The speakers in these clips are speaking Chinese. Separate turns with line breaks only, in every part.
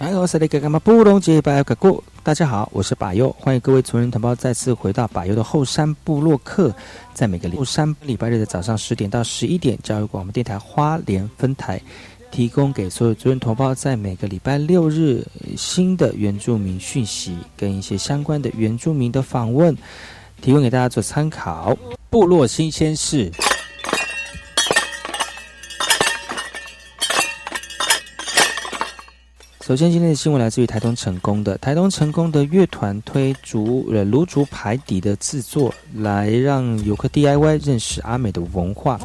大家好，我是把优，欢迎各位族人同胞再次回到把优的后山部落客，在每个后山礼拜日的早上十点到十一点，教育广播电台花莲分台提供给所有族人同胞，在每个礼拜六日新的原住民讯息跟一些相关的原住民的访问，提供给大家做参考。部落新鲜事。首先，今天的新闻来自于台东成功的台东成功的乐团推竹呃炉竹排底的制作，来让游客 DIY 认识阿美的文化。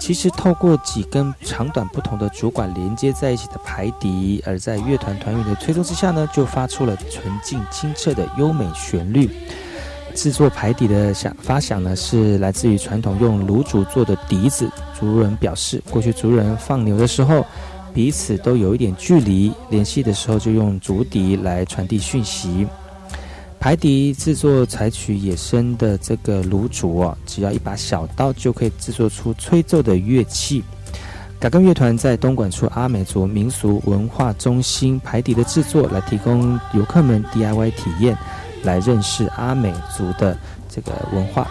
其实，透过几根长短不同的竹管连接在一起的排底，而在乐团团员的推动之下呢，就发出了纯净清澈的优美旋律。制作排底的响发响呢，是来自于传统用炉竹做的笛子。族人表示，过去族人放牛的时候。彼此都有一点距离，联系的时候就用竹笛来传递讯息。排笛制作采取野生的这个炉竹哦，只要一把小刀就可以制作出吹奏的乐器。嘎根乐团在东莞处阿美族民俗文化中心排笛的制作，来提供游客们 DIY 体验，来认识阿美族的这个文化。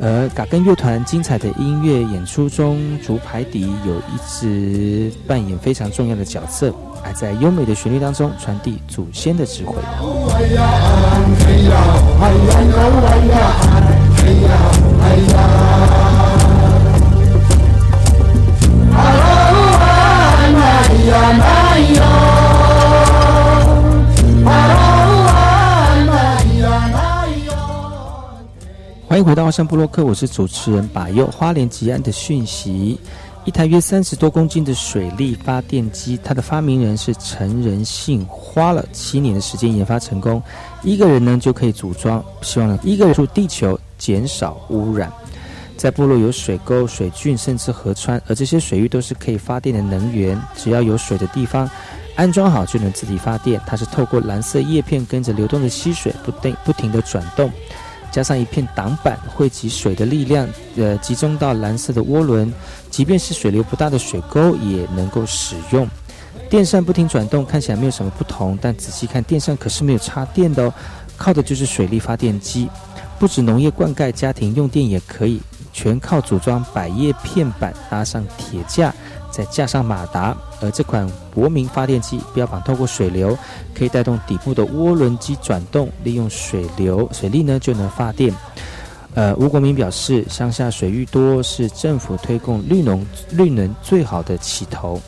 而嘎根乐团精彩的音乐演出中，竹排笛有一直扮演非常重要的角色，还在优美的旋律当中传递祖先的智慧。欢迎回到花山部落克，我是主持人把右花莲吉安的讯息。一台约三十多公斤的水力发电机，它的发明人是陈仁信，花了七年的时间研发成功。一个人呢就可以组装，希望呢一个人住地球，减少污染。在部落有水沟、水郡，甚至河川，而这些水域都是可以发电的能源。只要有水的地方，安装好就能自己发电。它是透过蓝色叶片跟着流动的溪水，不定不停的转动。加上一片挡板，汇集水的力量，呃，集中到蓝色的涡轮，即便是水流不大的水沟也能够使用。电扇不停转动，看起来没有什么不同，但仔细看，电扇可是没有插电的哦，靠的就是水力发电机。不止农业灌溉，家庭用电也可以，全靠组装百叶片板，搭上铁架。再加上马达，而这款国民发电机标榜透过水流可以带动底部的涡轮机转动，利用水流水力呢就能发电。呃，吴国民表示，乡下水域多是政府推动绿农绿能最好的起头。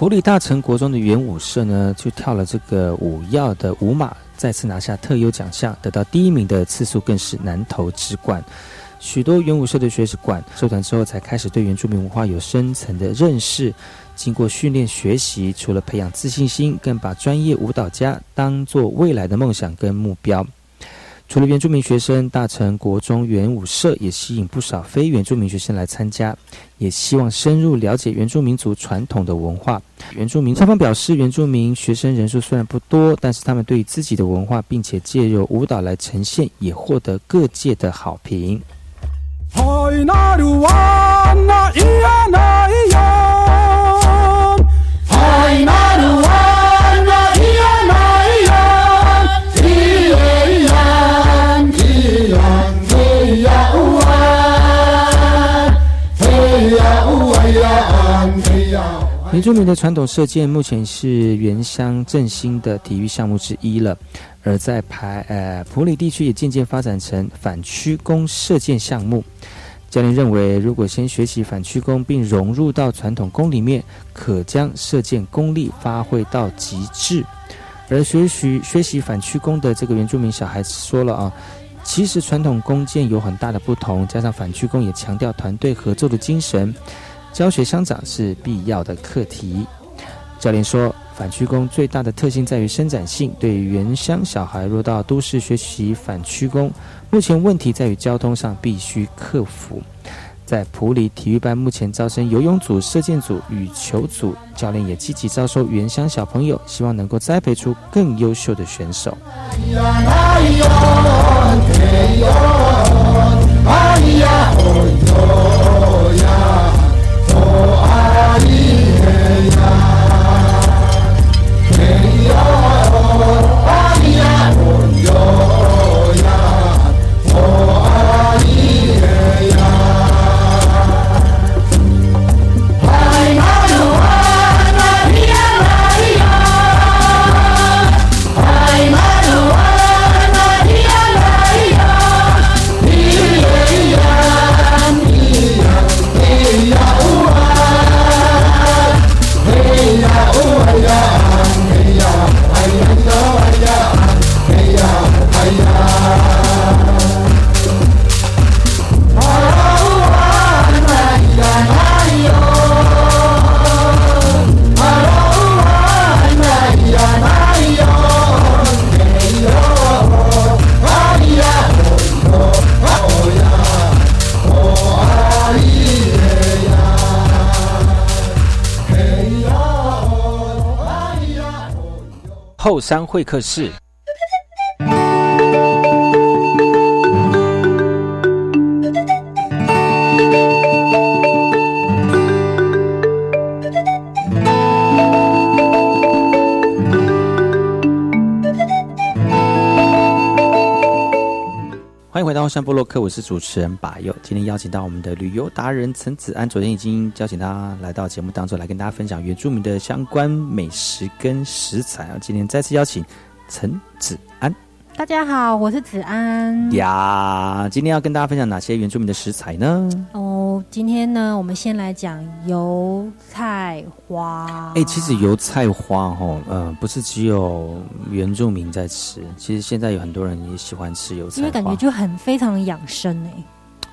普里大成国中的元舞社呢，就跳了这个舞耀的舞马，再次拿下特优奖项，得到第一名的次数更是难投之冠。许多元武社的学士馆社团之后，才开始对原住民文化有深层的认识。经过训练学习，除了培养自信心，更把专业舞蹈家当做未来的梦想跟目标。除了原住民学生，大成国中原舞社也吸引不少非原住民学生来参加，也希望深入了解原住民族传统的文化。原住民双方表示，原住民学生人数虽然不多，但是他们对自己的文化，并且借由舞蹈来呈现，也获得各界的好评。原住民的传统射箭目前是原乡振兴的体育项目之一了，而在排呃普里地区也渐渐发展成反曲弓射箭项目。教练认为，如果先学习反曲弓并融入到传统弓里面，可将射箭功力发挥到极致。而学习学习反曲弓的这个原住民小孩子说了啊，其实传统弓箭有很大的不同，加上反曲弓也强调团队合作的精神。教学相长是必要的课题。教练说，反曲弓最大的特性在于伸展性。对于原乡小孩若到都市学习反曲弓，目前问题在于交通上必须克服。在普里体育班目前招生游泳组、射箭组、与球组，教练也积极招收原乡小朋友，希望能够栽培出更优秀的选手。Yeah. 后山会客室。山波洛克，我是主持人把佑。今天邀请到我们的旅游达人陈子安，昨天已经邀请他来到节目当中，来跟大家分享原住民的相关美食跟食材啊。今天再次邀请陈子安。
大家好，我是子安
呀。今天要跟大家分享哪些原住民的食材呢？
哦，今天呢，我们先来讲油菜花。
哎，其实油菜花哈，嗯，不是只有原住民在吃，其实现在有很多人也喜欢吃油菜花，
因为感觉就很非常养生哎。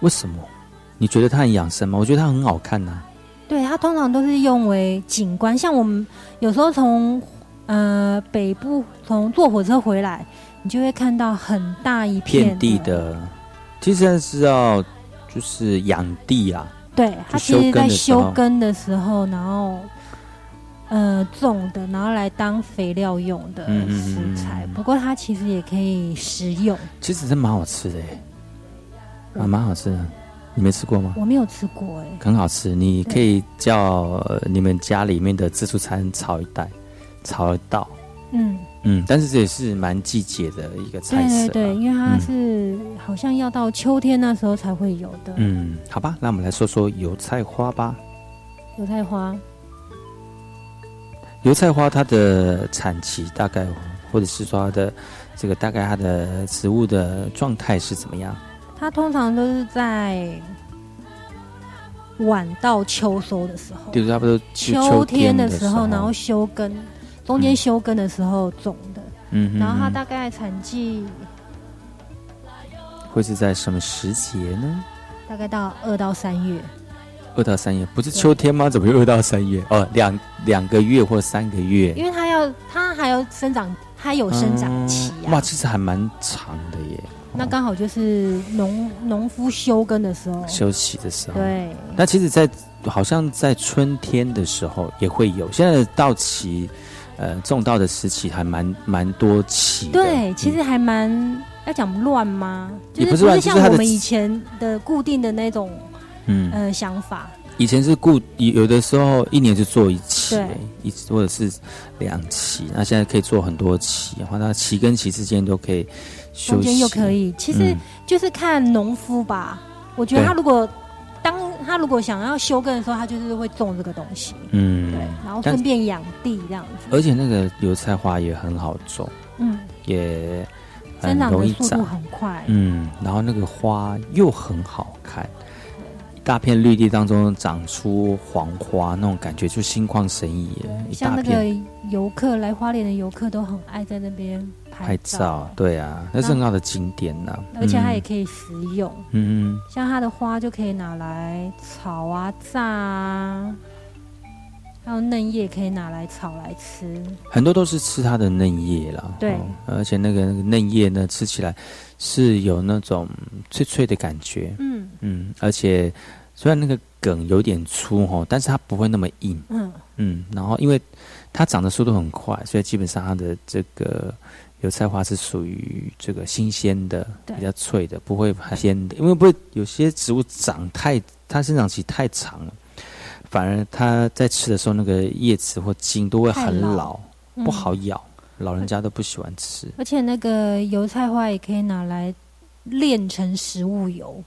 为什么？你觉得它很养生吗？我觉得它很好看呐。
对，它通常都是用为景观，像我们有时候从呃北部从坐火车回来。你就会看到很大一片
地的，其实是要就是养地啊。
对，它其实在修根的时候，然后呃种的，然后来当肥料用的食材。不过它其实也可以食用。
其实真蛮好吃的，啊，蛮好吃的。你没吃过吗？
我没有吃过，哎，
很好吃。你可以叫你们家里面的自助餐炒一袋，炒一道。嗯。嗯，但是这也是蛮季节的一个菜色，
对对对，因为它是好像要到秋天那时候才会有的。
嗯，好吧，那我们来说说油菜花吧。
油菜花，
油菜花它的产期大概，或者是说它的这个大概它的植物的状态是怎么样？
它通常都是在晚到秋收的时候，
就是差不多
秋天
的
时候，然后休根。中间休耕的时候种的，嗯，然后它大概产季
会是在什么时节呢？
大概到二到三月。
二到三月不是秋天吗？怎么又二到三月？哦，两两个月或三个月。
因为它要，它还要生长，它有生长期啊。
哇，其实还蛮长的耶。
那刚好就是农农夫休耕的时候，
休息的时候。
对。
那其实，在好像在春天的时候也会有。现在稻期，呃，种稻的时期还蛮蛮多期。
对，其实还蛮要讲乱吗？
也不
是像我们以前的固定的那种。嗯呃，想法
以前是固有的时候一年就做一期，一或者是两期，那现在可以做很多期，然后那期跟期之间都可以
中间又可以，其实就是看农夫吧。我觉得他如果当他如果想要休耕的时候，他就是会种这个东西，嗯，对，然后顺便养地这样子。
而且那个油菜花也很好种，嗯，也
生长的速度很快，
嗯，然后那个花又很好看。大片绿地当中长出黄花，那种感觉就心旷神怡。
像那个游客来花莲的游客都很爱在那边拍照。
对啊，那是很好的景点呢。
而且它也可以食用。嗯，像它的花就可以拿来炒啊、炸啊，还有嫩叶可以拿来炒来吃。
很多都是吃它的嫩叶啦。
对，
而且那个那个嫩叶呢，吃起来是有那种脆脆的感觉。嗯嗯，而且。虽然那个梗有点粗哈，但是它不会那么硬。嗯嗯，然后因为它长的速度很快，所以基本上它的这个油菜花是属于这个新鲜的，比较脆的，不会很鲜的。因为不会有些植物长太，它生长期太长了，反而它在吃的时候，那个叶子或茎都会很老，不好咬，老人家都不喜欢吃。
而且那个油菜花也可以拿来炼成食物油。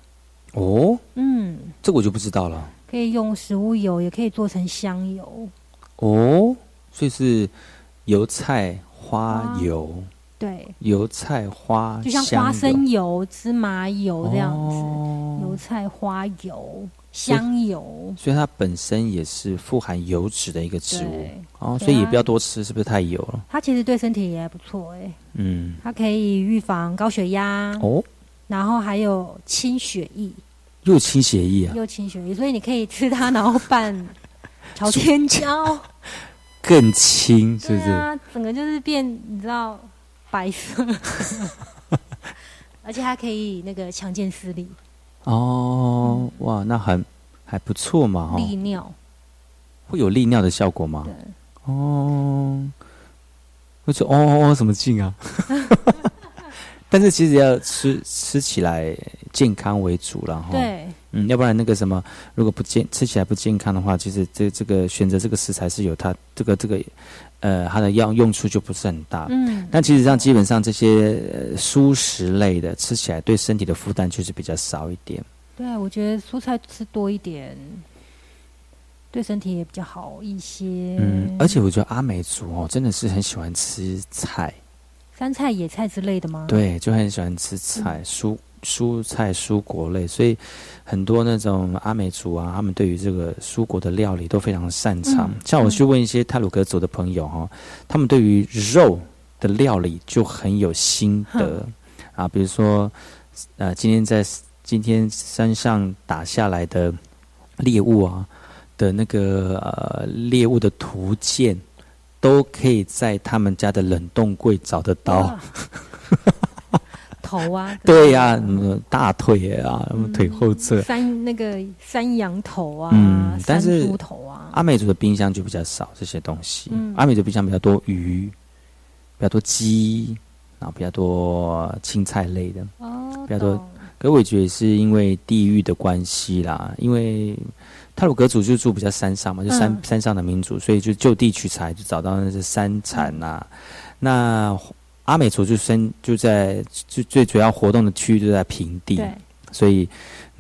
哦，嗯，这个我就不知道了。
可以用食物油，也可以做成香油。
哦，所以是油菜花油。
对，
油菜花
就像花生油、芝麻油这样子。油菜花油、香油，
所以它本身也是富含油脂的一个植物。哦，所以也不要多吃，是不是太油了？
它其实对身体也还不错哎。嗯，它可以预防高血压。哦。然后还有清血液，
又清血液啊，
又清血液，所以你可以吃它，然后拌 朝天椒，
更清，是不是？
啊，整个就是变，你知道，白色，而且它可以那个强健视力。
哦，哇，那很还不错嘛，
利尿。
会有利尿的效果吗？对，哦，会说哦哦什么劲啊？但是其实要吃吃起来健康为主然后。
对。
嗯，要不然那个什么，如果不健吃起来不健康的话，其实这这个选择这个食材是有它这个这个，呃，它的药用处就不是很大。嗯。但其实上基本上这些蔬食类的吃起来对身体的负担就是比较少一点。
对，我觉得蔬菜吃多一点，对身体也比较好一些。
嗯，而且我觉得阿美族哦，真的是很喜欢吃菜。
山菜、野菜之类的吗？
对，就很喜欢吃菜、蔬蔬菜、蔬果类，所以很多那种阿美族啊，他们对于这个蔬果的料理都非常擅长。像我去问一些泰鲁格族的朋友哈，他们对于肉的料理就很有心得啊，比如说呃，今天在今天山上打下来的猎物啊的那个呃猎物的图鉴。都可以在他们家的冷冻柜找得到。
头啊，
对呀，什么大腿啊，腿后侧，
山那个山羊头啊，嗯，
但是
猪头啊，
阿美族的冰箱就比较少这些东西。阿美族冰箱比较多鱼，比较多鸡，然后比较多青菜类的，哦，比较多。可我觉得是因为地域的关系啦，因为。泰鲁格族就住比较山上嘛，就山山上的民族，所以就就地取材，就找到那些山产呐。那阿美族就生就在最最主要活动的区域就在平地，所以。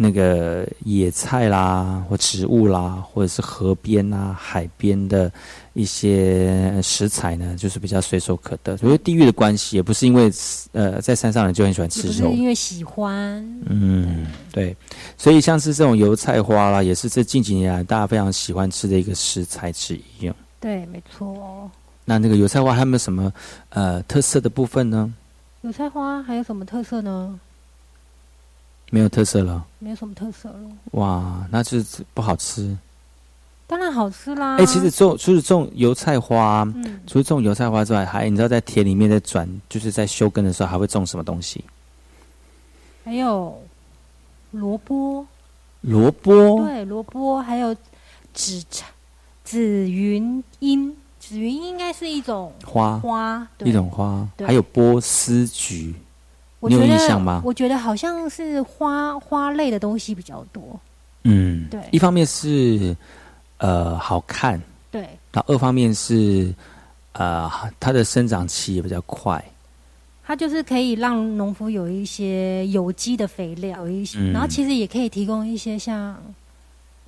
那个野菜啦，或植物啦，或者是河边啊、海边的一些食材呢，就是比较随手可得。所以地域的关系，也不是因为呃在山上人就很喜欢吃肉，
因为喜欢。
嗯，对。所以像是这种油菜花啦，也是这近几年来大家非常喜欢吃的一个食材之一。
对，没错。
那那个油菜花还有没有什么呃特色的部分呢？
油菜花还有什么特色呢？
没有特色了，
没有什么特色了。
哇，那就是不好吃。
当然好吃啦！
哎，其实种除了种油菜花，嗯，除了种油菜花之外，还你知道在田里面在转，就是在修根的时候，还会种什么东西？
还有萝卜，
萝卜，
对，萝卜，还有紫紫云英，紫云英应该是一种
花
花，
一种花，还有波斯菊，你有印象吗？
我觉得好像是花花类的东西比较多。
嗯，
对，
一方面是。呃，好看。
对。
然后二方面是，呃，它的生长期也比较快。
它就是可以让农夫有一些有机的肥料，有一些，然后其实也可以提供一些像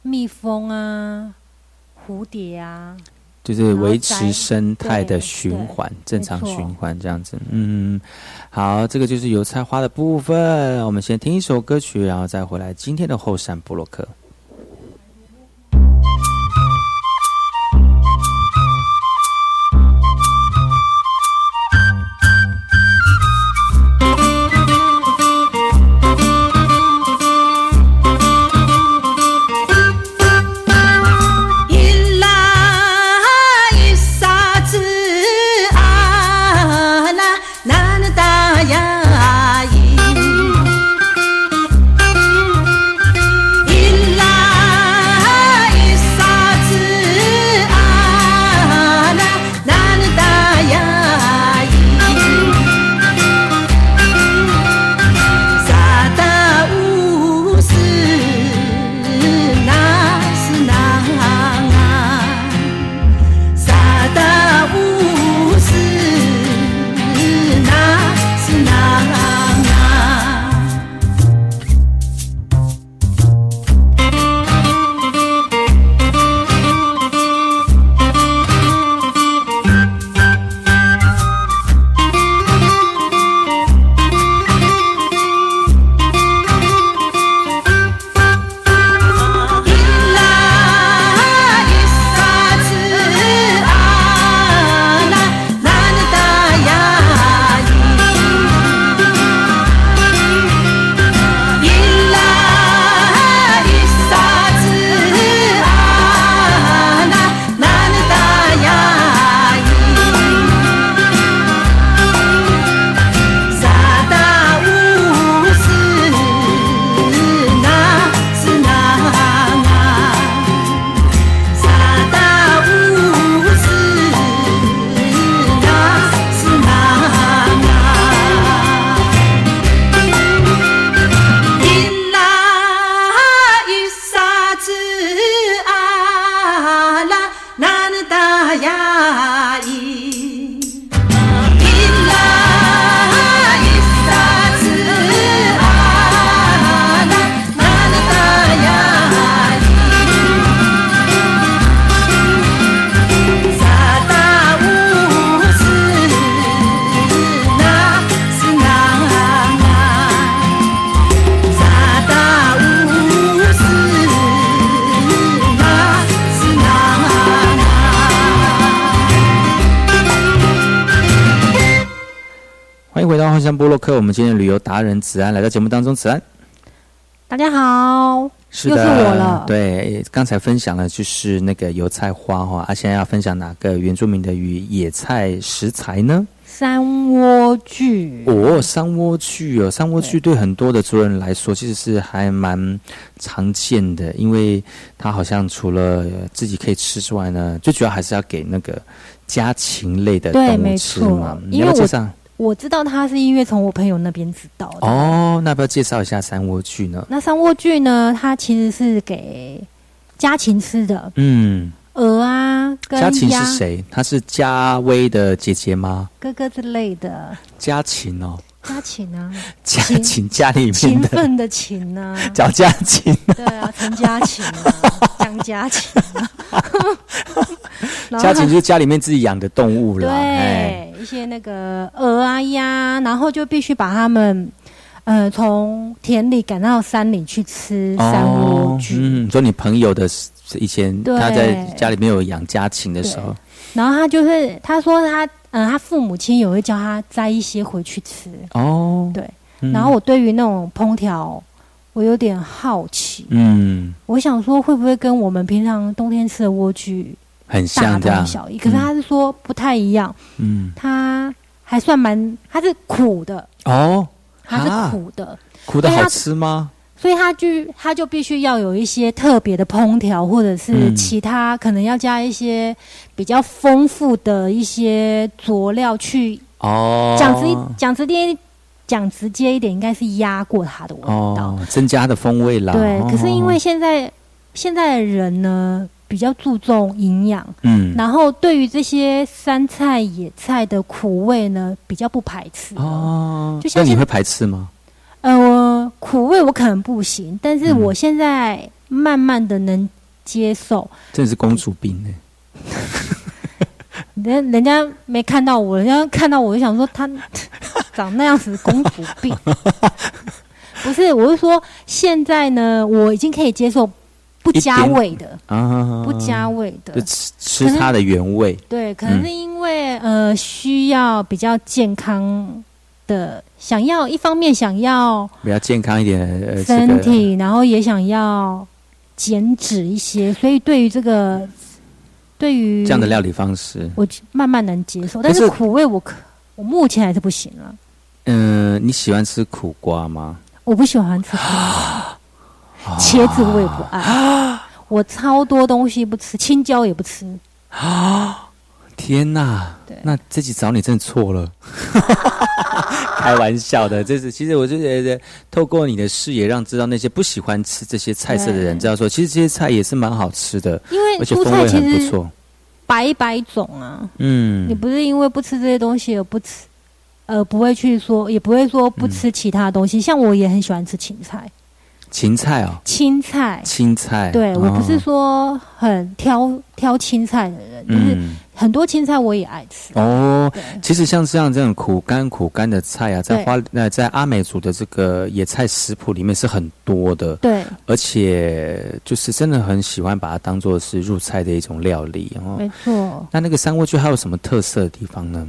蜜蜂啊、蝴蝶啊，
就是维持生态的循环，正常循环这样子。嗯，好，这个就是油菜花的部分。我们先听一首歌曲，然后再回来今天的后山布洛克。波洛克，我们今天旅游达人子安来到节目当中，子安，
大家好，
是
又是我了。
对，刚才分享了就是那个油菜花哈，啊，现在要分享哪个原住民的与野菜食材呢？
山莴苣
哦，山莴苣哦，山莴苣对很多的族人来说其实是还蛮常见的，因为它好像除了自己可以吃之外呢，最主要还是要给那个家禽类的动物吃嘛。
因为我。我知道它是因为从我朋友那边知道的
哦。那要不要介绍一下三窝具呢？
那三窝具呢？它其实是给家禽吃的。嗯，鹅啊，
家禽是谁？他是家威的姐姐吗？
哥哥之类的。
家禽哦，
家禽啊，
家禽家里面
勤奋的勤呢，
叫家禽。
对啊，陈家禽啊，江家禽啊。
家禽就是家里面自己养的动物了。
对，一些那个鹅啊鸭，然后就必须把它们，呃，从田里赶到山里去吃山莴苣。
嗯，说你朋友的以前他在家里面有养家禽的时候，
然后他就是他说他，嗯，他父母亲也会教他摘一些回去吃。哦，对。然后我对于那种烹调我有点好奇。嗯，我想说会不会跟我们平常冬天吃的莴苣
很像，
大同小异？可是他是说不太一样。嗯，它还算蛮，它是苦的哦，它是苦的，
苦的好吃吗？
所以它就它就必须要有一些特别的烹调，或者是其他可能要加一些比较丰富的一些佐料去哦。讲直讲直接讲直接一点，应该是压过它的味道，
增加的风味啦。
对，可是因为现在现在的人呢比较注重营养，嗯，然后对于这些山菜野菜的苦味呢比较不排斥哦。
就像你会排斥吗？
呃，苦味我可能不行，但是我现在慢慢的能接受。
真是公主病呢。
人人家没看到我，人家看到我就想说他长那样子公主病。不是，我是说现在呢，我已经可以接受不加味的啊，不加味的，
吃吃它的原味。
对，可能是因为呃需要比较健康。的想要一方面想要
比较健康一点
身体，然后也想要减脂一些，所以对于这个对于
这样的料理方式，
我慢慢能接受。但是苦味我可我目前还是不行了。
嗯，你喜欢吃苦瓜吗？
我不喜欢吃苦瓜，茄子我也不爱，我超多东西不吃，青椒也不吃啊。
天呐！那这集找你真的错了，开玩笑的。这是其实我就觉得，透过你的视野，让知道那些不喜欢吃这些菜色的人，知道说，其实这些菜也是蛮好吃的，
因为
而且风味很不错。
百百种啊，嗯，你不是因为不吃这些东西而不吃，呃，不会去说，也不会说不吃其他东西。像我也很喜欢吃芹菜。
芹菜哦，
青菜，
青菜，
对我不是说很挑挑青菜的人，就是很多青菜我也爱吃哦。
其实像像这种苦干苦干的菜啊，在花那在阿美族的这个野菜食谱里面是很多的，
对，
而且就是真的很喜欢把它当做是入菜的一种料理
哦。没错，
那那个三莴苣还有什么特色的地方呢？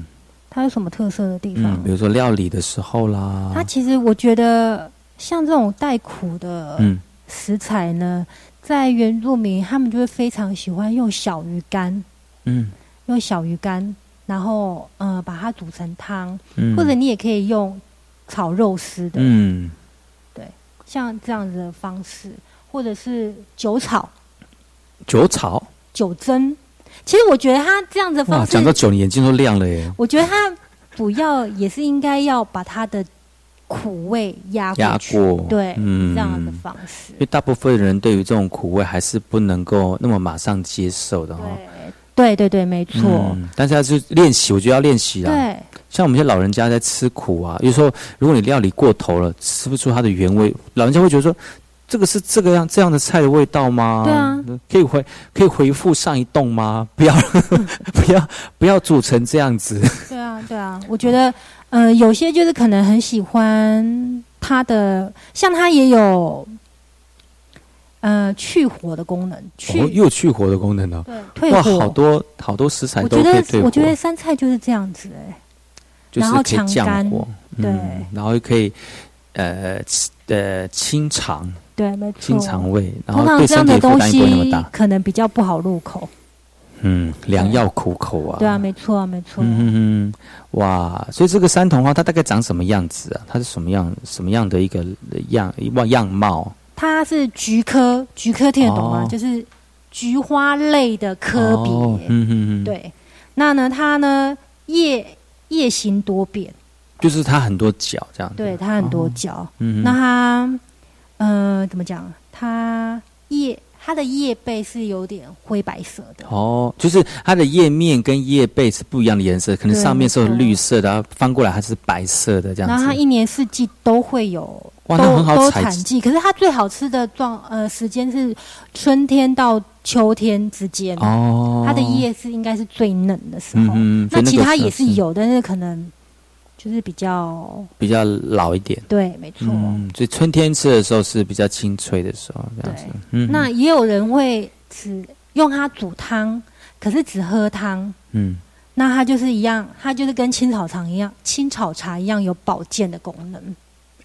它有什么特色的地方？
比如说料理的时候啦，
它其实我觉得。像这种带苦的食材呢，在原住民他们就会非常喜欢用小鱼干，嗯，用小鱼干，然后呃把它煮成汤，或者你也可以用炒肉丝的，嗯，对，像这样子的方式，或者是酒炒，
酒炒，
酒蒸。其实我觉得他这样子方式，
讲到酒，你眼睛都亮了耶。
我觉得他主要也是应该要把他的。苦味压压过，对，嗯，这样的方式，
因为大部分人对于这种苦味还是不能够那么马上接受的哈。
对，对，对，没错。
但是要是练习，我觉得要练习啊。
对，
像我们一些老人家在吃苦啊，有时候如果你料理过头了，吃不出它的原味，老人家会觉得说，这个是这个样这样的菜的味道吗？
对啊，
可以回可以回复上一栋吗？不要 不要不要煮成这样子。
对啊，对啊，我觉得。呃，有些就是可能很喜欢它的，像它也有，呃，去火的功能，去
又去火的功能呢。
对，退火
好多好多食材都
可以退火。我觉得山菜就是这样子哎，
然
后强火，对，
然后又可以呃呃清肠，
对，没错，
清肠胃，然后对身体负担不会那么大，
可能比较不好入口。
嗯，良药苦口啊。
对啊，没错啊，没错。嗯
嗯哇，所以这个山桐花它大概长什么样子啊？它是什么样什么样的一个样样样貌？
它是菊科，菊科听得懂吗？就是菊花类的科别。嗯嗯嗯。对，那呢，它呢叶叶形多变，
就是它很多角这样。
对，它很多角。嗯。那它，呃，怎么讲？它叶。它的叶背是有点灰白色的
哦，就是它的叶面跟叶背是不一样的颜色，可能上面是绿色的，然后翻过来它是白色的这样子。
然后它一年四季都会有，都都产季。可是它最好吃的状呃时间是春天到秋天之间哦，它的叶是应该是最嫩的时候。那其他也是有，但是可能。就是比较
比较老一点，
对，没错。嗯，
所以春天吃的时候是比较清脆的时候，这样子。
嗯，那也有人会只用它煮汤，可是只喝汤。嗯，那它就是一样，它就是跟青草茶一样，青草茶一样有保健的功能。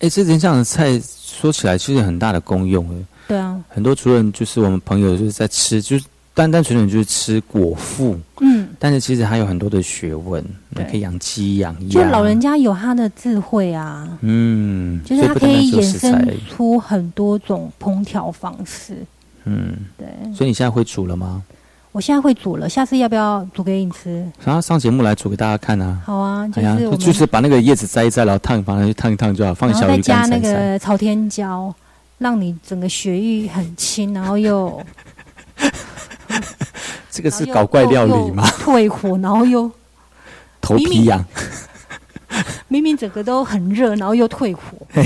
哎，这人这样的菜说起来其实很大的功用哎。
对啊，
很多主人就是我们朋友就是在吃，就是单单纯纯就是吃果腹。嗯，但是其实还有很多的学问，可以养鸡养鸭。
就老人家有他的智慧啊。嗯，就是他可以衍生出很多种烹调方式。嗯，对。
所以你现在会煮了吗？
我现在会煮了，下次要不要煮给你吃？
然后上节目来煮给大家看啊。
好啊，就是
就是把那个叶子摘一摘，然后烫，放上去烫一烫就好，放小鱼干。
那个朝天椒。让你整个血液很清，然后又
这个是搞怪料理吗？
退火，然后又
头皮痒，
明明整个都很热，然后又退火，就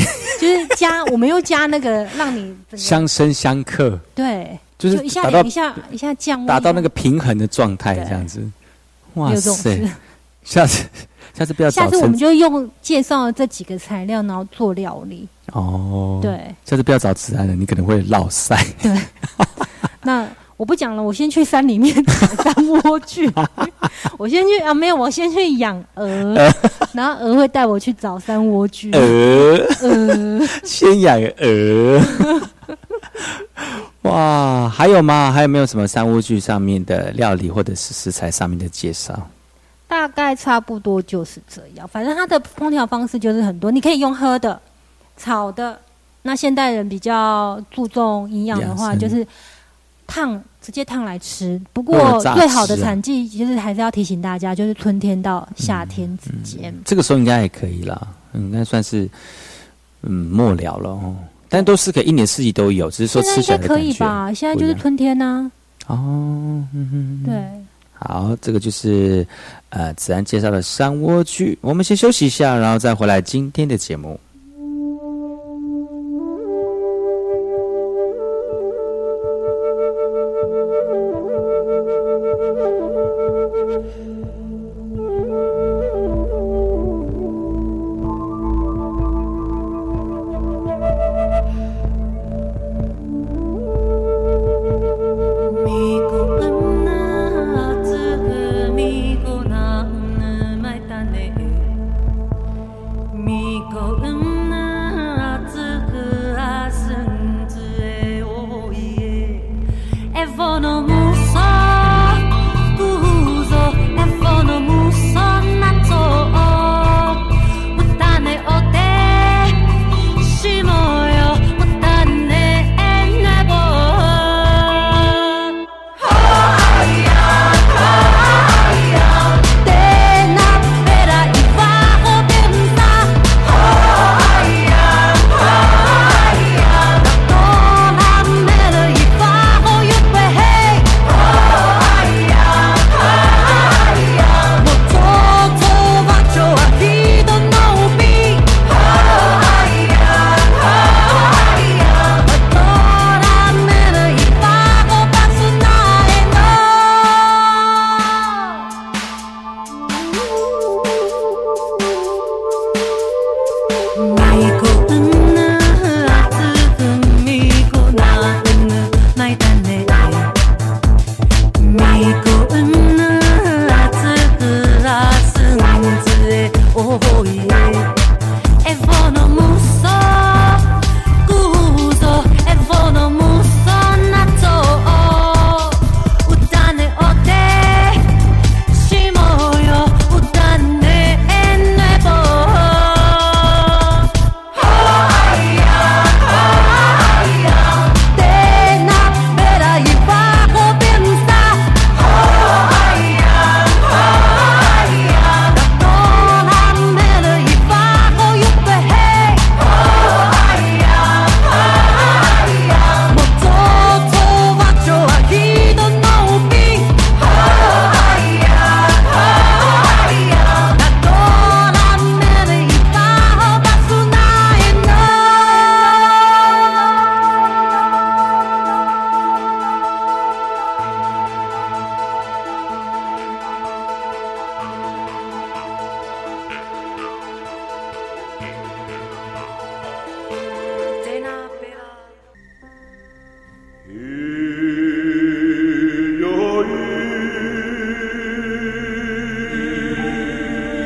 是加我们又加那个让你
相生相克，
对，
就是
一下一下一下降，
达到那个平衡的状态，这样子。哇塞，下次下次不要，
下次我们就用介绍这几个材料，然后做料理。哦，对，
下次不要找自然的，你可能会落塞。
对，那我不讲了，我先去山里面找山莴苣。我先去啊，没有，我先去养鹅，然后鹅会带我去找山莴苣。
鹅，鹅，先养鹅。哇，还有吗？还有没有什么山莴苣上面的料理或者是食材上面的介绍？
大概差不多就是这样。反正它的烹调方式就是很多，你可以用喝的。炒的，那现代人比较注重营养的话，就是烫，直接烫来吃。不过最好的产季，其实还是要提醒大家，就是春天到夏天之间。
这个时候应该也可以了，应该算是嗯末了了哦。但都是可以一年四季都有，只是说吃起来
可以吧？现在就是春天呢。哦，对。
好，这个就是呃子安介绍的山莴苣。我们先休息一下，然后再回来今天的节目。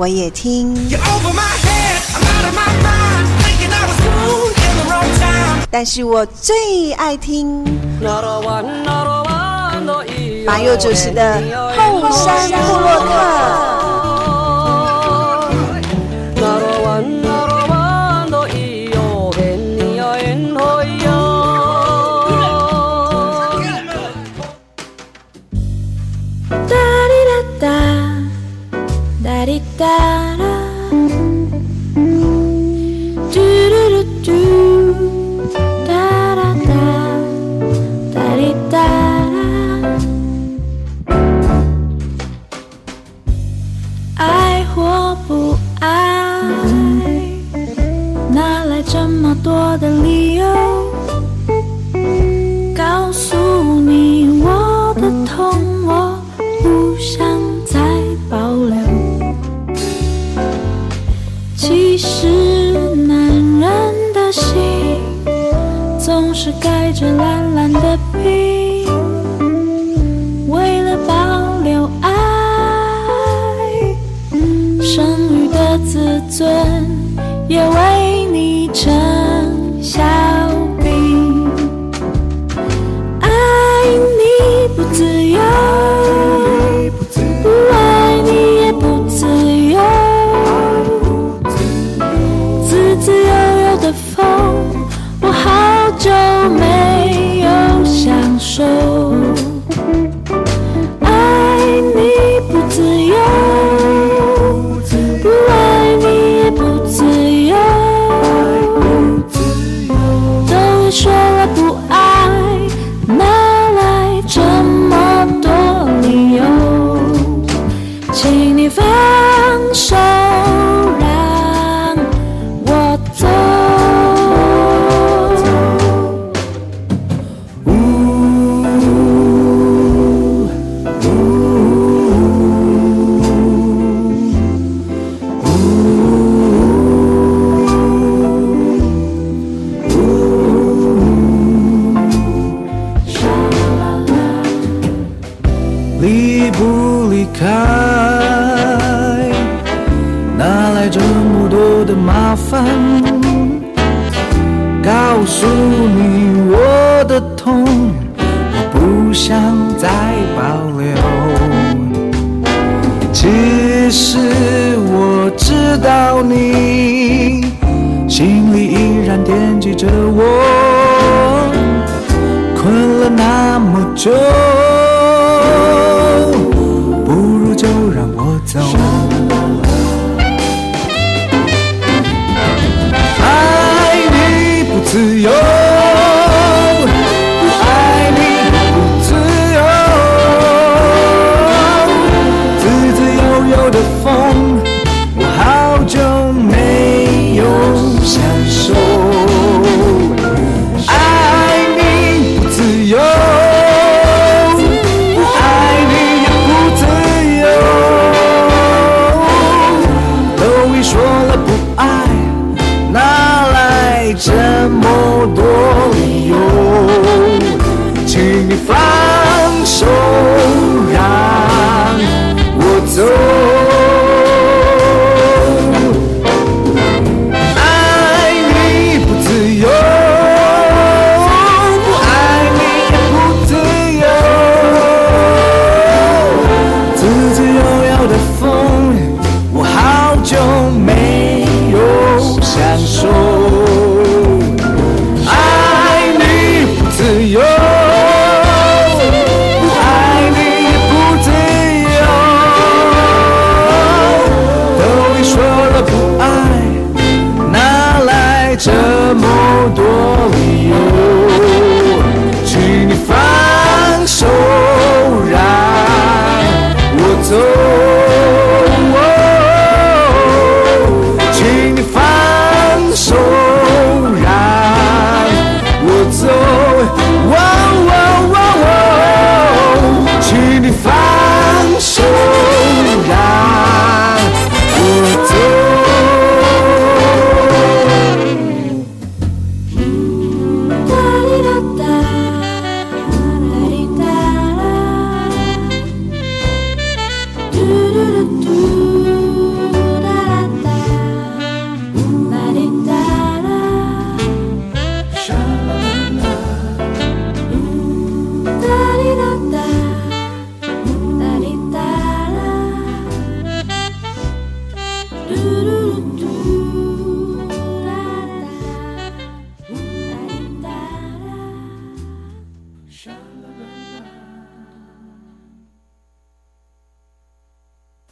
我也听，但是我最爱听马佑主持的后山部落客。
着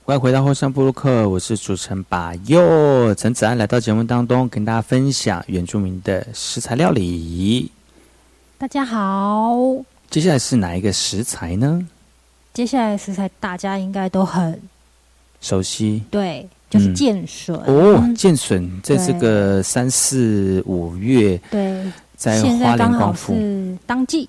欢迎回到后山布鲁克，我是主持人把佑。陈子安，来到节目当中跟大家分享原住民的食材料理。
大家好，
接下来是哪一个食材呢？
接下来的食材大家应该都很
熟悉。
对，就是剑笋、
哦，剑笋在这个三四五月，
对，
在花莲光复，
是当季，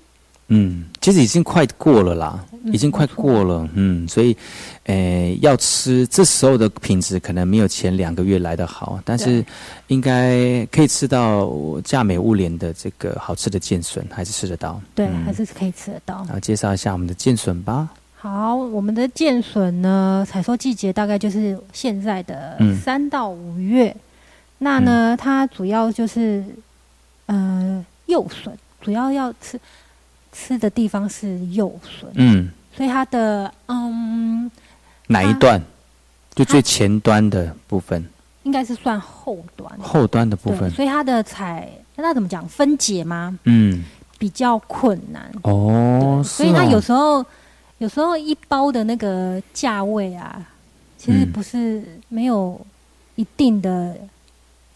嗯，其实已经快过了啦，
嗯
已经快过了，嗯，所以，呃，要吃这时候的品质可能没有前两个月来的好，但是应该可以吃到价美物廉的这个好吃的剑笋，还是吃得到。
对，
嗯
还是可以吃得到。
然后，介绍一下我们的剑笋吧。
好，我们的剑笋呢，采收季节大概就是现在的
嗯
三到五月。那呢，它主要就是呃幼笋，主要要吃吃的地方是幼笋，
嗯，
所以它的嗯
哪一段？就最前端的部分，
应该是算后端，
后端的部，分。
所以它的采那怎么讲分解吗？
嗯，
比较困难。
哦，
所以它有时候有时候一包的那个价位啊，其实
嗯
不是没有一定的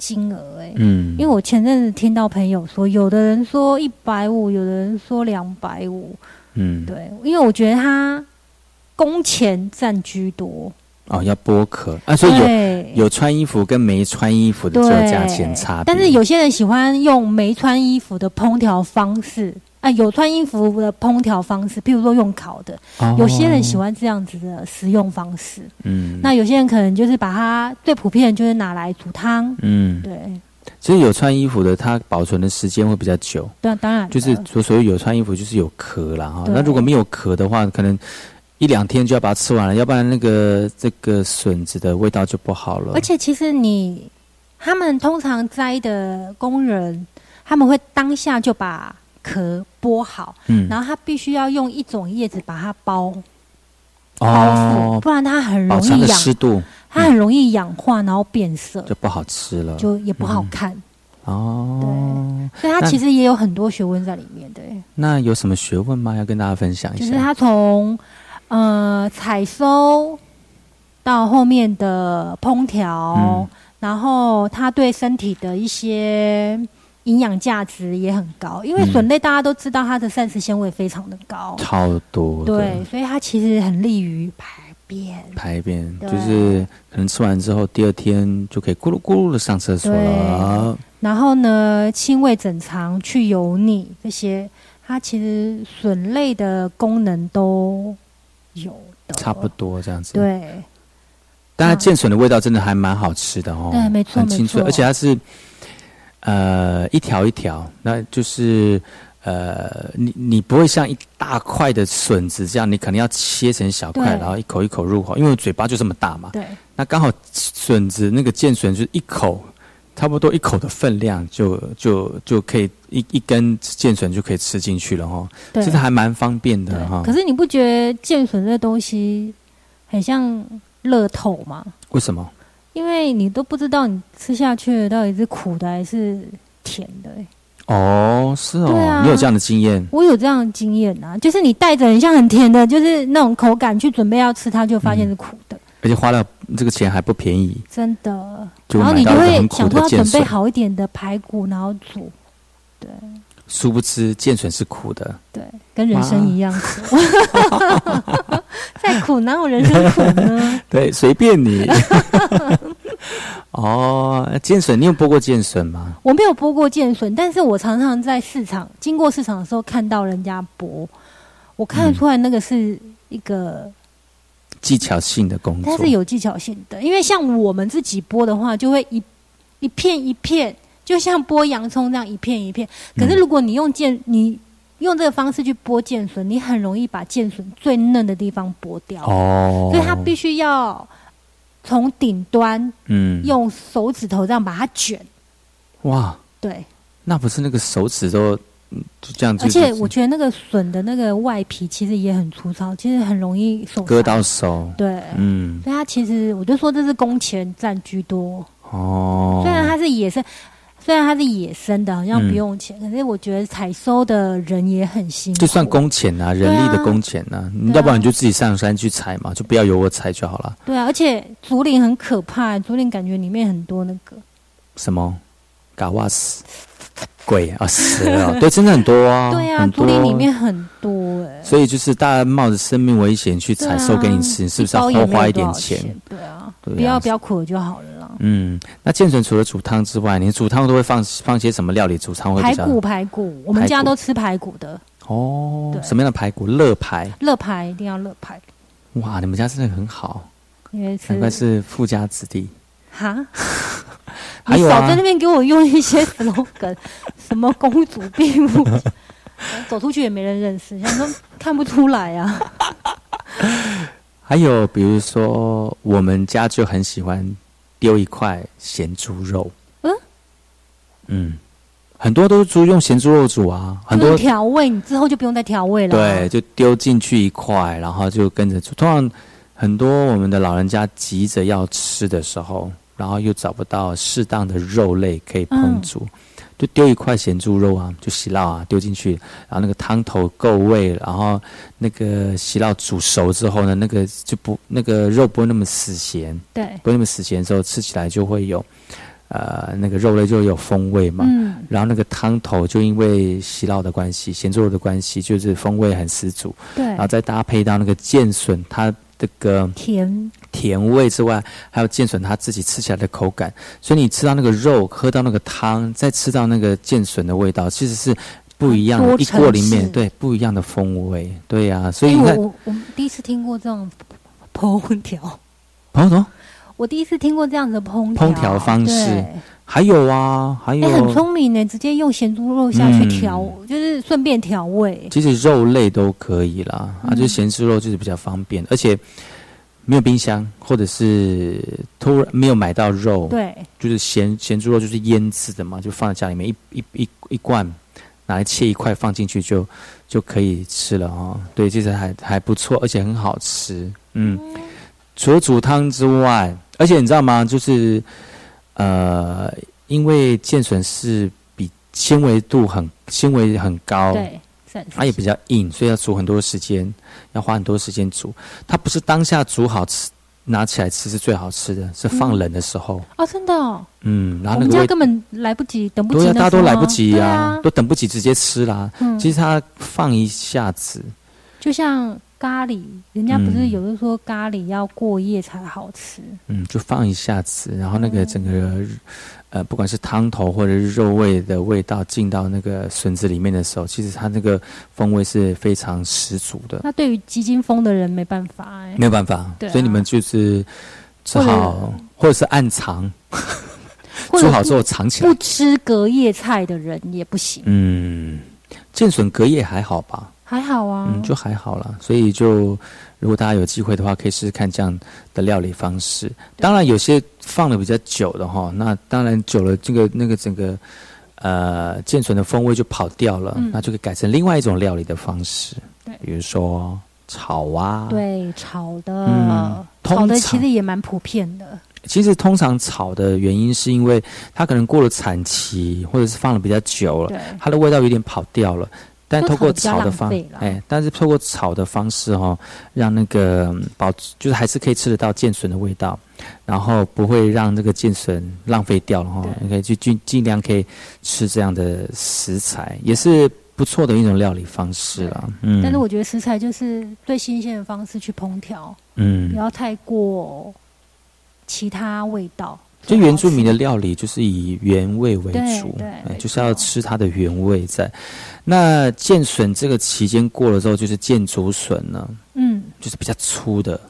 金额哎、
嗯，
因为我前阵子听到朋友说，有的人说一百五，有的人说两百五，
嗯，
对，因为我觉得他工钱占居多，
哦，要剥壳啊，所以有有穿衣服跟没穿衣服的只有价钱差别。
但是有些人喜欢用没穿衣服的烹调方式，啊，有穿衣服的烹调方式，譬如说用烤的，
哦
有些人喜欢这样子的食用方式。
嗯，
那有些人可能就是把它最普遍的就是拿来煮汤，
嗯，
对，
其实有穿衣服的，它保存的时间会比较久。
对，当然
就是所所谓有穿衣服，就是有壳啦哈。那如果没有壳的话，可能一两天就要把它吃完了，要不然那个这个笋子的味道就不好了。
而且其实你他们通常摘的工人，他们会当下就把壳剥好，
嗯，
然后它必须要用一种叶子把它包包覆，
哦，
不然它很容易氧，
湿度
它很容易氧化，然后变色，
就不好吃了。
就也不好看。
哦，对
所以它其实也有很多学问在里面，对，
那有什么学问吗？要跟大家分享一下。
就是它从呃采收到后面的烹调，
嗯
然后它对身体的一些营养价值也很高，因为笋类大家都知道它的膳食纤维非常的高，
超多。
对，所以它其实很利于排便。
排便就是可能吃完之后，第二天就可以咕噜咕噜的上厕所了。
然后呢，清胃整肠、去油腻这些，它其实笋类的功能都有的，
差不多这样子。
对，
但它剑笋的味道真的还蛮好吃的哦，
对，没错，
很清脆，而且它是。呃，一条一条，那就是呃，你你不会像一大块的笋子这样，你可能要切成小块，然后一口一口入口，因为嘴巴就这么大嘛。
对。
那刚好笋子那个剑笋就是一口，差不多一口的分量，就就就可以一一根剑笋就可以吃进去了哈。对。其实还蛮方便的哈。
可是你不觉得剑笋这东西很像乐透吗？
为什么？
因为你都不知道你吃下去到底是苦的还是甜的，
哦，是哦，啊，你有这样的经验？
我有这样的经验啊，就是你带着很像很甜的，就是那种口感去准备要吃，它就发现是苦的，
而且花了这个钱还不便宜，
真的。然后你就会想说要准备好一点的排骨，然后煮，对。
殊不知，剑笋是苦的，
对，跟人生一样苦。再苦哪有人生苦呢？
对，随便你。哦，剑笋，你有剥过剑笋吗？
我没有剥过剑笋，但是我常常在市场经过市场的时候看到人家剥，我看得出来那个是一个
技巧性的工作，
它是有技巧性的。因为像我们自己剥的话，就会一一片一片。就像剥洋葱这样一片一片，可是如果你用剑，你用这个方式去剥剑笋，你很容易把剑笋最嫩的地方剥掉。哦，所以它必须要从顶端，嗯，用手指头这样把它卷。
哇，
对，
那不是那个手指都就这样？
而且我觉得那个笋的那个外皮其实也很粗糙，其实很容易手
割到手。
对，嗯，所以它其实我就说这是工钱占居多。哦，虽然它是野生。虽然它是野生的，好像不用钱，可是我觉得采收的人也很辛苦。
就算工钱啊，人力的工钱啊，要不然你就自己上山去采嘛，就不要由我采就好了。
对啊，而且竹林很可怕，竹林感觉里面很多那个
什么，嘎瓦斯。鬼啊，死了！对，真的很多啊。
对啊，竹林里面很多哎。
所以就是大家冒着生命危险去采收给你吃，是不是要多花一点钱？
对啊，不要不要苦就好了啦。
嗯，那健存除了煮汤之外，你煮汤都会放放些什么料理？煮汤会
排骨，排骨，我们家都吃排骨的。
哦，什么样的排骨？乐排。
乐排一定要乐排。
哇，你们家真的很好，难怪是富家子弟。哈。
你少在那边给我用一些 slogan，什么公主病，走出去也没人认识，想说看不出来啊。
还有比如说，我们家就很喜欢丢一块咸猪肉。嗯嗯，很多都是猪用咸猪肉煮啊，很多
调味，你之后就不用再调味了。
对，就丢进去一块，然后就跟着煮。通常很多我们的老人家急着要吃的时候。然后又找不到适当的肉类可以烹煮，就丢一块咸猪肉啊，就洗酪啊丢进去，然后那个汤头够味，然后那个洗酪煮熟之后呢，那个就不那个肉不会那么死咸，
对，
不会那么死咸之后吃起来就会有，呃，那个肉类就有风味嘛，嗯，然后那个汤头就因为洗酪的关系，咸猪肉的关系，就是风味很十足，
对，然
后再搭配到那个剑笋，它。这个
甜
甜味之外，还有剑笋它自己吃起来的口感，所以你吃到那个肉，喝到那个汤，再吃到那个剑笋的味道，其实是不一样的。一锅里面对不一样的风味，对呀。所以
我我第一次听过这种 烹调，
烹调。
我第一次听过这样的烹
烹调方式。还有啊，还有
很聪明呢，直接用咸猪肉下去调，就是顺便调味。
其实肉类都可以啦，啊，就是咸猪肉就是比较方便，而且没有冰箱，或者是突然没有买到肉，
对，
就是咸咸猪肉就是腌制的嘛，就放在家里面一一一一罐，拿来切一块放进去就就可以吃了啊。对，其实还还不错，而且很好吃。嗯，除了煮汤之外，而且你知道吗？就是。呃，因为剑笋是比纤维度很纤维很高，
对，
它也比较硬，所以要煮很多时间，要花很多时间煮。它不是当下煮好吃拿起来吃是最好吃的，是放冷的时候。
哦，真的。
嗯，然后
那个家根本来不及，等不及。
大家都来不及呀，都等不及，直接吃啦。嗯，其实它放一下子，
就像咖喱，人家不是有的说咖喱要过夜才好吃。
嗯，就放一下子，然后那个整个。呃，不管是汤头或者是肉味的味道进到那个笋子里面的时候，其实它那个风味是非常十足的。
那对于基金风的人没办法哎，
没有办法，所以你们就是只好或者是暗藏，煮好之后藏起来。
不吃隔夜菜的人也不行。
嗯，剑笋隔夜还好吧？
还好啊，
嗯，就还好了。所以就。如果大家有机会的话，可以试试看这样的料理方式。当然，有些放的比较久的哈，那当然久了，这个那个整个呃健存的风味就跑掉了，那就可以改成另外一种料理的方式。
对，
比如说炒啊，
对，炒的，嗯炒的其实也蛮普遍的。
其实通常炒的原因是因为它可能过了产期，或者是放的比较久了，它的味道有点跑掉了。但透过炒的方，哎，但是透过炒的方式哈，让那个保就是还是可以吃得到剑笋的味道，然后不会让这个剑笋浪费掉了哈。你可以去尽尽量可以吃这样的食材，也是不错的一种料理方式了。嗯，
但是我觉得食材就是最新鲜的方式去烹调，嗯，不要太过其他味道。
就原住民的料理就是以原味为主，
对，
就是要吃它的原味在。那剑笋这个期间过了之后，就是剑竹笋呢，嗯，就是比较粗的。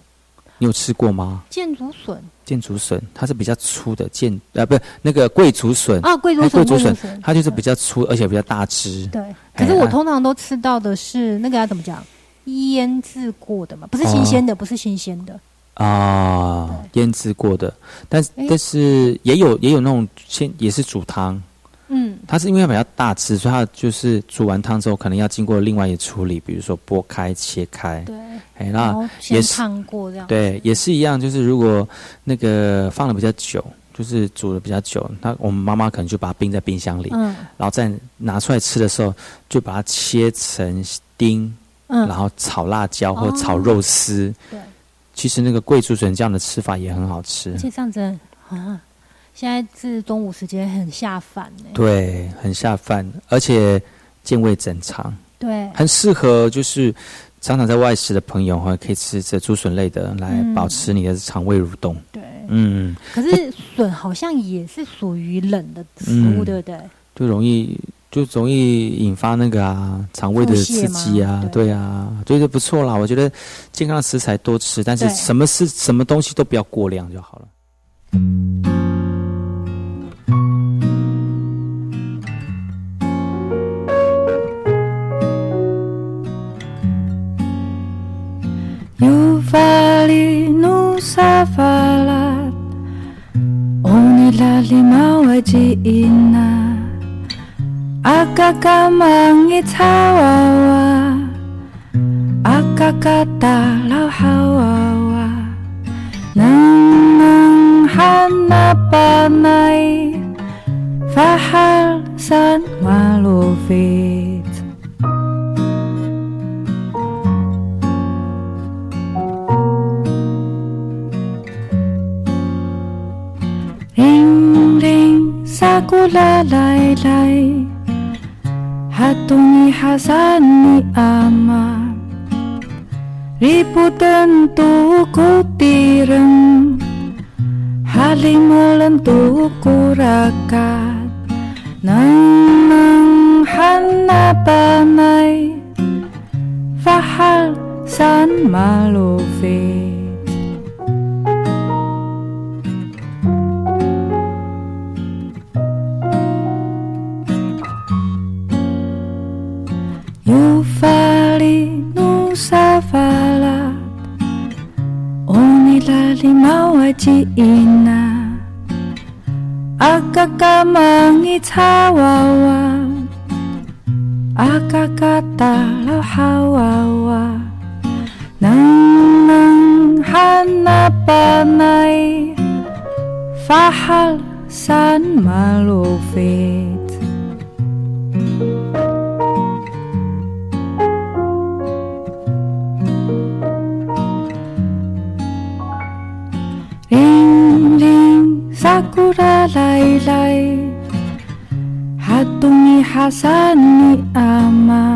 你有吃过吗？
剑竹笋，
剑竹笋它是比较粗的剑啊，不是那个桂竹笋
啊，桂竹桂竹笋，
它就是比较粗，而且比较大只。
对，可是我通常都吃到的是那个要怎么讲？腌制过的嘛，不是新鲜的，不是新鲜的。
啊，腌制过的，但但是也有也有那种先也是煮汤，嗯，它是因为比较大只，所以它就是煮完汤之后，可能要经过另外一个处理，比如说剥开、切开，
对，
哎，
那也是烫过这样，
对，也是一样，就是如果那个放的比较久，就是煮的比较久，那我们妈妈可能就把它冰在冰箱里，嗯，然后再拿出来吃的时候，就把它切成丁，嗯，然后炒辣椒或炒肉丝，
对。
其实那个桂竹笋这样的吃法也很好吃，
而且这样子啊，现在是中午时间很下饭呢。
对，很下饭，而且健胃整肠。
对，
很适合就是常常在外食的朋友哈，可以吃这竹笋类的来保持你的肠胃蠕动。
对，嗯。可是笋好像也是属于冷的食物，对不对？
就容易。就容易引发那个啊肠胃的刺激啊，对啊，所以就不错啦。我觉得健康的食材多吃，但是什么是什么东西都不要过量就好了。
akakamangichawawa hawawa. Nang hanapanai fahal san malufit. Ring ring sakula lay lay ihasan ni ama Riputan tu kutirang Haling malantu kurakat Nang nang hanapanay Fahal san malufit chiina akakamangichawawa akakatalahawawa nangnang hanapanai fahal san malufi hasani ama.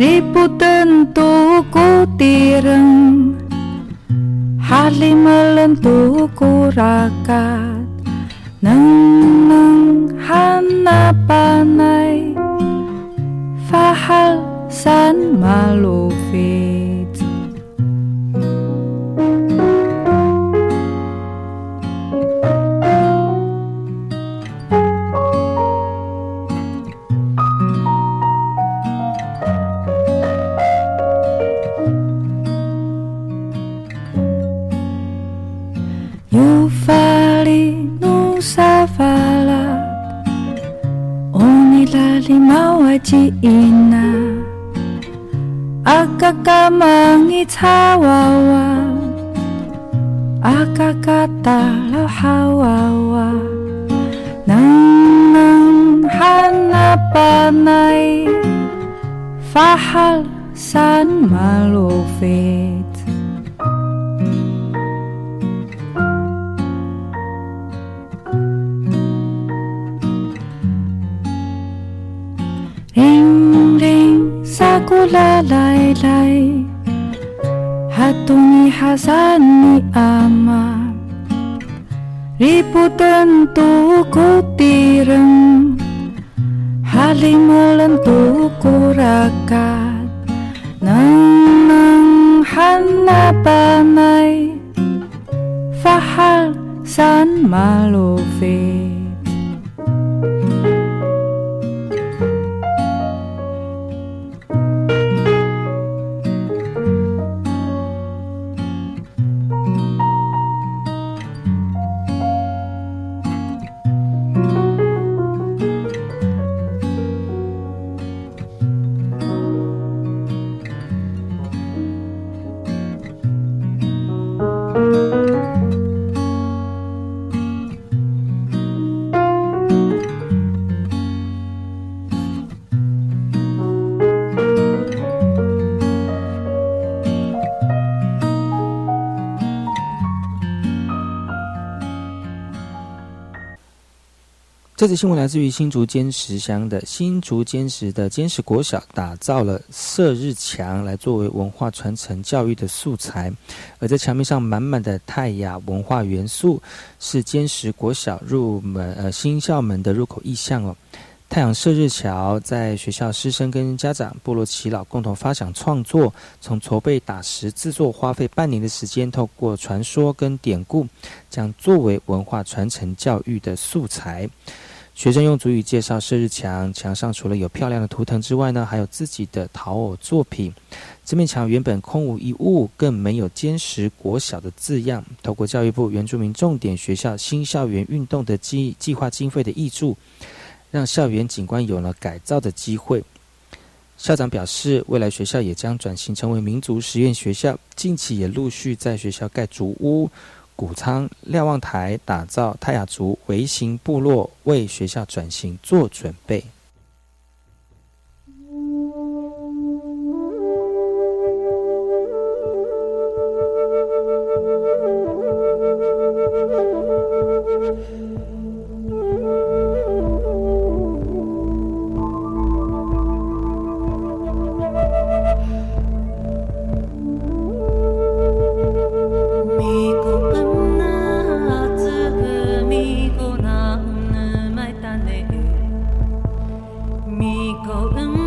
Ribu tentu ku tireng Hali melentuku rakat. Neng neng hana panai 这则新闻来自于新竹坚石乡的新竹坚石的坚石国小，打造了射日墙来作为文化传承教育的素材，而在墙面上满满的泰雅文化元素，是坚石国小入门呃新校门的入口意象哦。太阳射日桥在学校师生跟家长、部落耆老共同发想创作，从筹备打石制作花费半年的时间，透过传说跟典故，将作为文化传承教育的素材。学生用主语介绍射日墙，墙上除了有漂亮的图腾之外呢，还有自己的陶偶作品。这面墙原本空无一物，更没有坚实国小的字样。透过教育部原住民重点学校新校园运动的计计划经费的挹注，让校园景观有了改造的机会。校长表示，未来学校也将转型成为民族实验学校，近期也陆续在学校盖竹屋。谷仓瞭望台打造泰雅族微型部落，为学校转型做准备。高跟。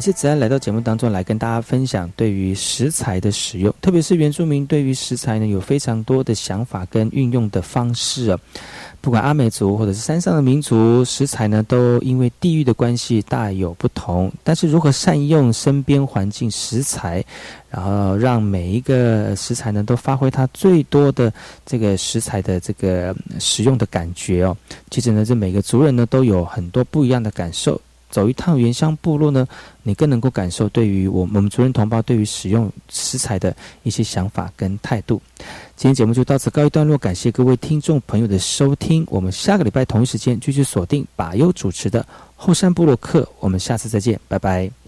感谢子安来到节目当中来跟大家分享对于食材的使用，特别是原住民对于食材呢有非常多的想法跟运用的方式啊。不管阿美族或者是山上的民族，食材呢都因为地域的关系大有不同。但是如何善用身边环境食材，然后让每一个食材呢都发挥它最多的这个食材的这个使用的感觉哦，其实呢这每个族人呢都有很多不一样的感受。走一趟原乡部落呢，你更能够感受对于我我们族人同胞对于使用食材的一些想法跟态度。今天节目就到此告一段落，感谢各位听众朋友的收听。我们下个礼拜同一时间继续锁定把优主持的后山部落客，我们下次再见，拜拜。